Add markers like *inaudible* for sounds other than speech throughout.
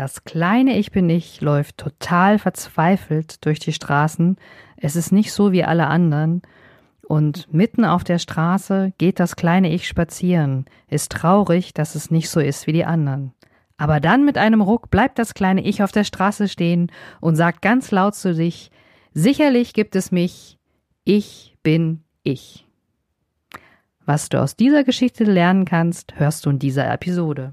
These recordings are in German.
Das kleine Ich bin ich läuft total verzweifelt durch die Straßen. Es ist nicht so wie alle anderen. Und mitten auf der Straße geht das kleine Ich spazieren, ist traurig, dass es nicht so ist wie die anderen. Aber dann mit einem Ruck bleibt das kleine Ich auf der Straße stehen und sagt ganz laut zu sich, sicherlich gibt es mich, ich bin ich. Was du aus dieser Geschichte lernen kannst, hörst du in dieser Episode.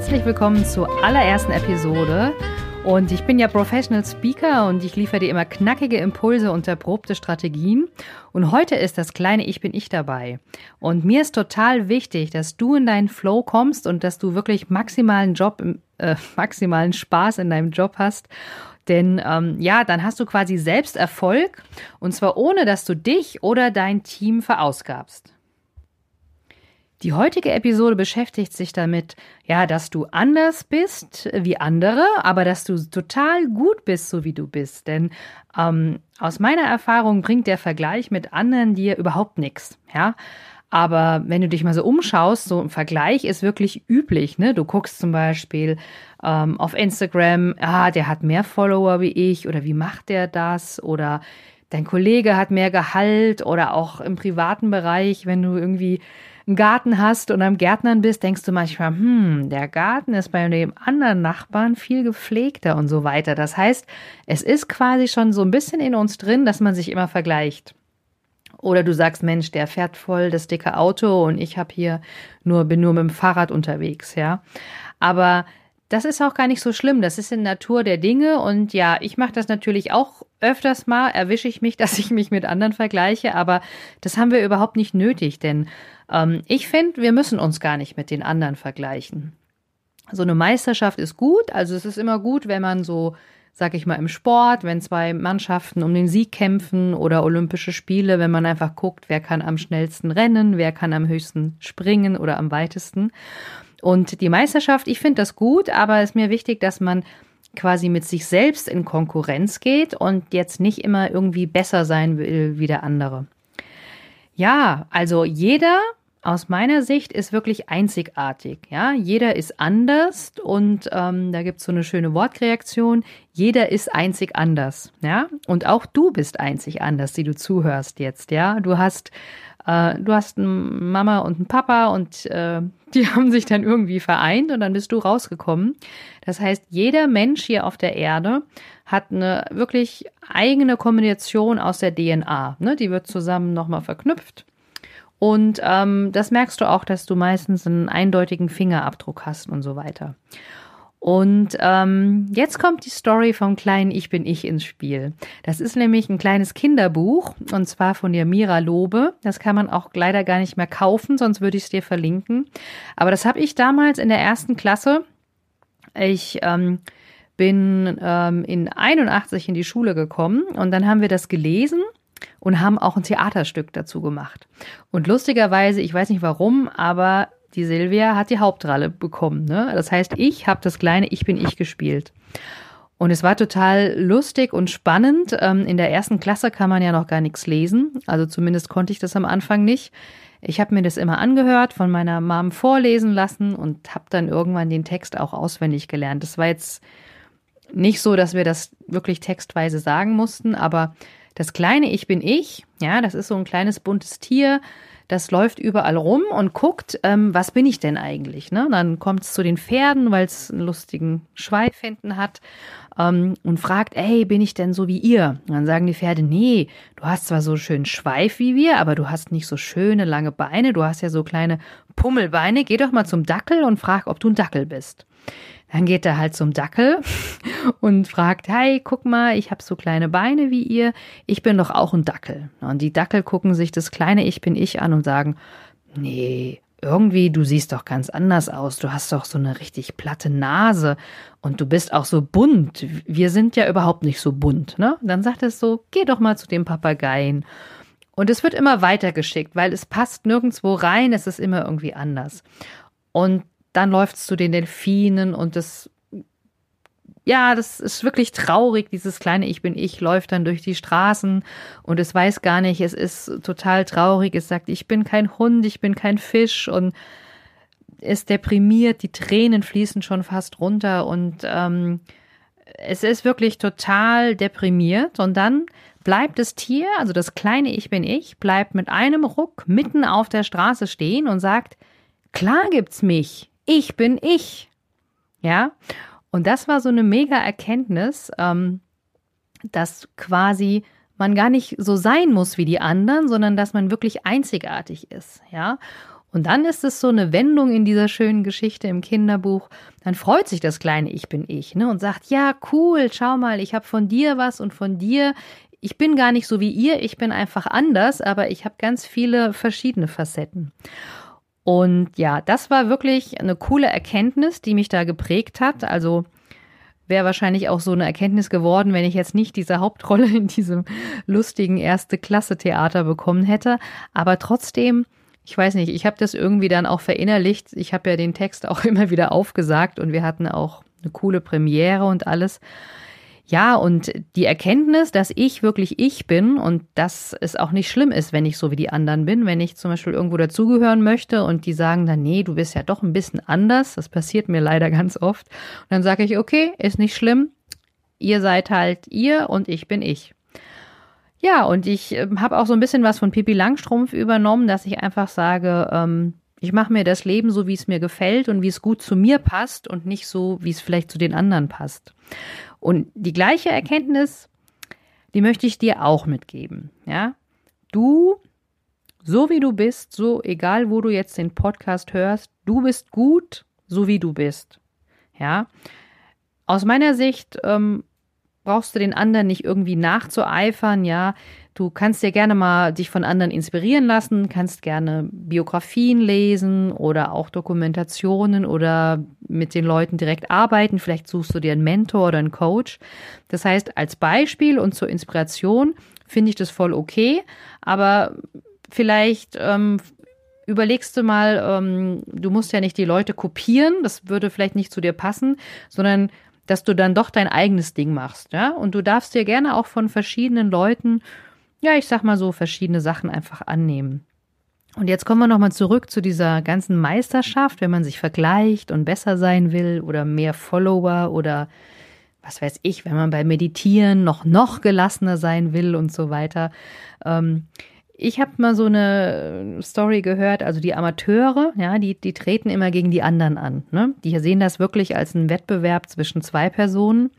Herzlich willkommen zur allerersten Episode. Und ich bin ja Professional Speaker und ich liefere dir immer knackige Impulse und erprobte Strategien. Und heute ist das kleine Ich bin ich dabei. Und mir ist total wichtig, dass du in deinen Flow kommst und dass du wirklich maximalen Job, äh, *laughs* maximalen Spaß in deinem Job hast. Denn ähm, ja, dann hast du quasi selbst Erfolg und zwar ohne, dass du dich oder dein Team verausgabst. Die heutige Episode beschäftigt sich damit, ja, dass du anders bist wie andere, aber dass du total gut bist, so wie du bist. Denn ähm, aus meiner Erfahrung bringt der Vergleich mit anderen dir überhaupt nichts, ja. Aber wenn du dich mal so umschaust, so ein Vergleich ist wirklich üblich. Ne? Du guckst zum Beispiel ähm, auf Instagram, ah, der hat mehr Follower wie ich oder wie macht der das? Oder dein Kollege hat mehr Gehalt oder auch im privaten Bereich, wenn du irgendwie einen Garten hast und am Gärtnern bist, denkst du manchmal, hm, der Garten ist bei dem anderen Nachbarn viel gepflegter und so weiter. Das heißt, es ist quasi schon so ein bisschen in uns drin, dass man sich immer vergleicht. Oder du sagst, Mensch, der fährt voll das dicke Auto und ich habe hier nur bin nur mit dem Fahrrad unterwegs, ja. Aber das ist auch gar nicht so schlimm. Das ist in Natur der Dinge. Und ja, ich mache das natürlich auch öfters mal, erwische ich mich, *laughs* dass ich mich mit anderen vergleiche. Aber das haben wir überhaupt nicht nötig, denn ähm, ich finde, wir müssen uns gar nicht mit den anderen vergleichen. So eine Meisterschaft ist gut. Also es ist immer gut, wenn man so, sag ich mal, im Sport, wenn zwei Mannschaften um den Sieg kämpfen oder Olympische Spiele, wenn man einfach guckt, wer kann am schnellsten rennen, wer kann am höchsten springen oder am weitesten. Und die Meisterschaft, ich finde das gut, aber es ist mir wichtig, dass man quasi mit sich selbst in Konkurrenz geht und jetzt nicht immer irgendwie besser sein will wie der andere. Ja, also jeder aus meiner Sicht ist wirklich einzigartig. Ja, jeder ist anders und ähm, da gibt es so eine schöne Wortreaktion. Jeder ist einzig anders. Ja, und auch du bist einzig anders, die du zuhörst jetzt. Ja, du hast äh, du hast eine Mama und einen Papa und äh, *laughs* die haben sich dann irgendwie vereint und dann bist du rausgekommen. Das heißt, jeder Mensch hier auf der Erde hat eine wirklich eigene Kombination aus der DNA. Ne? Die wird zusammen nochmal verknüpft. Und ähm, das merkst du auch, dass du meistens einen eindeutigen Fingerabdruck hast und so weiter. Und ähm, jetzt kommt die Story vom kleinen Ich bin ich ins Spiel. Das ist nämlich ein kleines Kinderbuch und zwar von der Mira Lobe. Das kann man auch leider gar nicht mehr kaufen, sonst würde ich es dir verlinken. Aber das habe ich damals in der ersten Klasse. Ich ähm, bin ähm, in 81 in die Schule gekommen und dann haben wir das gelesen und haben auch ein Theaterstück dazu gemacht. Und lustigerweise, ich weiß nicht warum, aber die Silvia hat die Hauptrolle bekommen. Ne? Das heißt, ich habe das kleine Ich bin ich gespielt. Und es war total lustig und spannend. Ähm, in der ersten Klasse kann man ja noch gar nichts lesen. Also zumindest konnte ich das am Anfang nicht. Ich habe mir das immer angehört, von meiner Mom vorlesen lassen und habe dann irgendwann den Text auch auswendig gelernt. Das war jetzt nicht so, dass wir das wirklich textweise sagen mussten, aber das kleine Ich bin ich, ja, das ist so ein kleines buntes Tier, das läuft überall rum und guckt, ähm, was bin ich denn eigentlich? Ne? Dann kommt es zu den Pferden, weil es einen lustigen Schweif hinten hat ähm, und fragt, ey, bin ich denn so wie ihr? Und dann sagen die Pferde, nee, du hast zwar so schön Schweif wie wir, aber du hast nicht so schöne lange Beine, du hast ja so kleine Pummelbeine. Geh doch mal zum Dackel und frag, ob du ein Dackel bist. Dann geht er halt zum Dackel *laughs* und fragt, hey, guck mal, ich habe so kleine Beine wie ihr, ich bin doch auch ein Dackel. Und die Dackel gucken sich das kleine Ich bin ich an und sagen, nee, irgendwie, du siehst doch ganz anders aus. Du hast doch so eine richtig platte Nase und du bist auch so bunt. Wir sind ja überhaupt nicht so bunt, ne? Dann sagt es so, geh doch mal zu dem Papageien. Und es wird immer weitergeschickt, weil es passt nirgendwo rein, es ist immer irgendwie anders. Und dann läuft es zu den Delfinen und das ja, das ist wirklich traurig. Dieses kleine Ich bin ich läuft dann durch die Straßen und es weiß gar nicht, es ist total traurig. Es sagt, ich bin kein Hund, ich bin kein Fisch und ist deprimiert, die Tränen fließen schon fast runter und ähm, es ist wirklich total deprimiert und dann bleibt das Tier, also das kleine Ich bin ich, bleibt mit einem Ruck mitten auf der Straße stehen und sagt, klar gibt's mich, ich bin ich. Ja, und das war so eine mega Erkenntnis, ähm, dass quasi man gar nicht so sein muss wie die anderen, sondern dass man wirklich einzigartig ist, ja. Und dann ist es so eine Wendung in dieser schönen Geschichte im Kinderbuch. Dann freut sich das kleine Ich bin ich, ne, und sagt, ja, cool, schau mal, ich habe von dir was und von dir. Ich bin gar nicht so wie ihr, ich bin einfach anders, aber ich habe ganz viele verschiedene Facetten. Und ja, das war wirklich eine coole Erkenntnis, die mich da geprägt hat. Also wäre wahrscheinlich auch so eine Erkenntnis geworden, wenn ich jetzt nicht diese Hauptrolle in diesem lustigen erste Klasse Theater bekommen hätte. Aber trotzdem, ich weiß nicht, ich habe das irgendwie dann auch verinnerlicht. Ich habe ja den Text auch *laughs* immer wieder aufgesagt und wir hatten auch eine coole Premiere und alles. Ja, und die Erkenntnis, dass ich wirklich ich bin und dass es auch nicht schlimm ist, wenn ich so wie die anderen bin, wenn ich zum Beispiel irgendwo dazugehören möchte und die sagen dann, nee, du bist ja doch ein bisschen anders, das passiert mir leider ganz oft. Und dann sage ich, okay, ist nicht schlimm, ihr seid halt ihr und ich bin ich. Ja, und ich äh, habe auch so ein bisschen was von Pipi Langstrumpf übernommen, dass ich einfach sage, ähm, ich mache mir das Leben so, wie es mir gefällt und wie es gut zu mir passt und nicht so, wie es vielleicht zu den anderen passt. Und die gleiche Erkenntnis, die möchte ich dir auch mitgeben. Ja, du, so wie du bist, so egal, wo du jetzt den Podcast hörst, du bist gut, so wie du bist. Ja, aus meiner Sicht ähm, brauchst du den anderen nicht irgendwie nachzueifern. Ja, Du kannst dir gerne mal dich von anderen inspirieren lassen, kannst gerne Biografien lesen oder auch Dokumentationen oder mit den Leuten direkt arbeiten. Vielleicht suchst du dir einen Mentor oder einen Coach. Das heißt, als Beispiel und zur Inspiration finde ich das voll okay, aber vielleicht ähm, überlegst du mal, ähm, du musst ja nicht die Leute kopieren, das würde vielleicht nicht zu dir passen, sondern dass du dann doch dein eigenes Ding machst, ja? Und du darfst dir gerne auch von verschiedenen Leuten ja, ich sag mal so, verschiedene Sachen einfach annehmen. Und jetzt kommen wir nochmal zurück zu dieser ganzen Meisterschaft, wenn man sich vergleicht und besser sein will oder mehr Follower oder was weiß ich, wenn man bei Meditieren noch, noch gelassener sein will und so weiter. Ähm, ich habe mal so eine Story gehört, also die Amateure, ja, die, die treten immer gegen die anderen an. Ne? Die sehen das wirklich als einen Wettbewerb zwischen zwei Personen.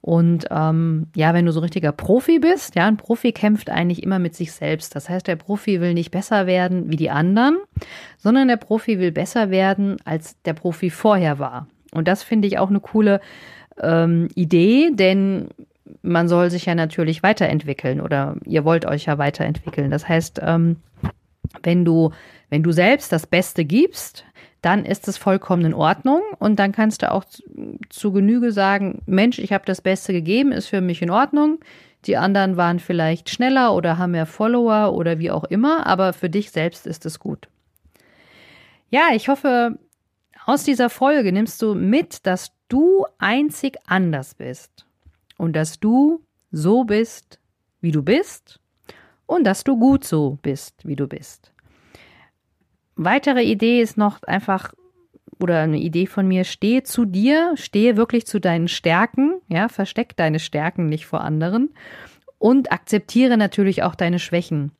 Und ähm, ja, wenn du so richtiger Profi bist, ja, ein Profi kämpft eigentlich immer mit sich selbst. Das heißt, der Profi will nicht besser werden wie die anderen, sondern der Profi will besser werden, als der Profi vorher war. Und das finde ich auch eine coole ähm, Idee, denn man soll sich ja natürlich weiterentwickeln oder ihr wollt euch ja weiterentwickeln. Das heißt, ähm, wenn du, wenn du selbst das Beste gibst, dann ist es vollkommen in Ordnung und dann kannst du auch zu, zu Genüge sagen, Mensch, ich habe das Beste gegeben, ist für mich in Ordnung. Die anderen waren vielleicht schneller oder haben mehr Follower oder wie auch immer, aber für dich selbst ist es gut. Ja, ich hoffe, aus dieser Folge nimmst du mit, dass du einzig anders bist und dass du so bist, wie du bist und dass du gut so bist, wie du bist. Weitere Idee ist noch einfach, oder eine Idee von mir, stehe zu dir, stehe wirklich zu deinen Stärken, ja, versteck deine Stärken nicht vor anderen und akzeptiere natürlich auch deine Schwächen.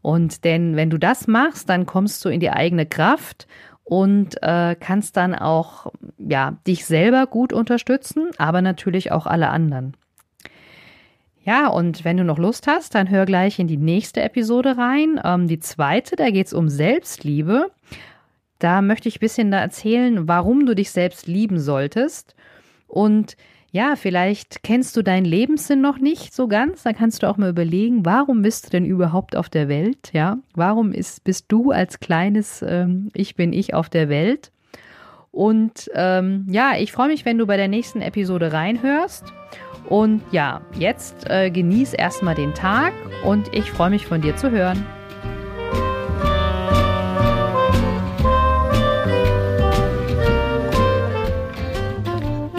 Und denn wenn du das machst, dann kommst du in die eigene Kraft und äh, kannst dann auch ja dich selber gut unterstützen, aber natürlich auch alle anderen. Ja, und wenn du noch Lust hast, dann hör gleich in die nächste Episode rein. Ähm, die zweite, da geht es um Selbstliebe. da möchte ich ein bisschen da erzählen, warum du dich selbst lieben solltest. Und ja, vielleicht kennst du deinen Lebenssinn noch nicht so ganz. Dann kannst du auch mal überlegen, warum bist du denn überhaupt auf der Welt? Ja, warum ist, bist du als kleines ähm, Ich bin ich auf der Welt? Und ähm, ja, ich freue mich, wenn du bei der nächsten Episode reinhörst. Und ja, jetzt äh, genieß erstmal den Tag und ich freue mich von dir zu hören.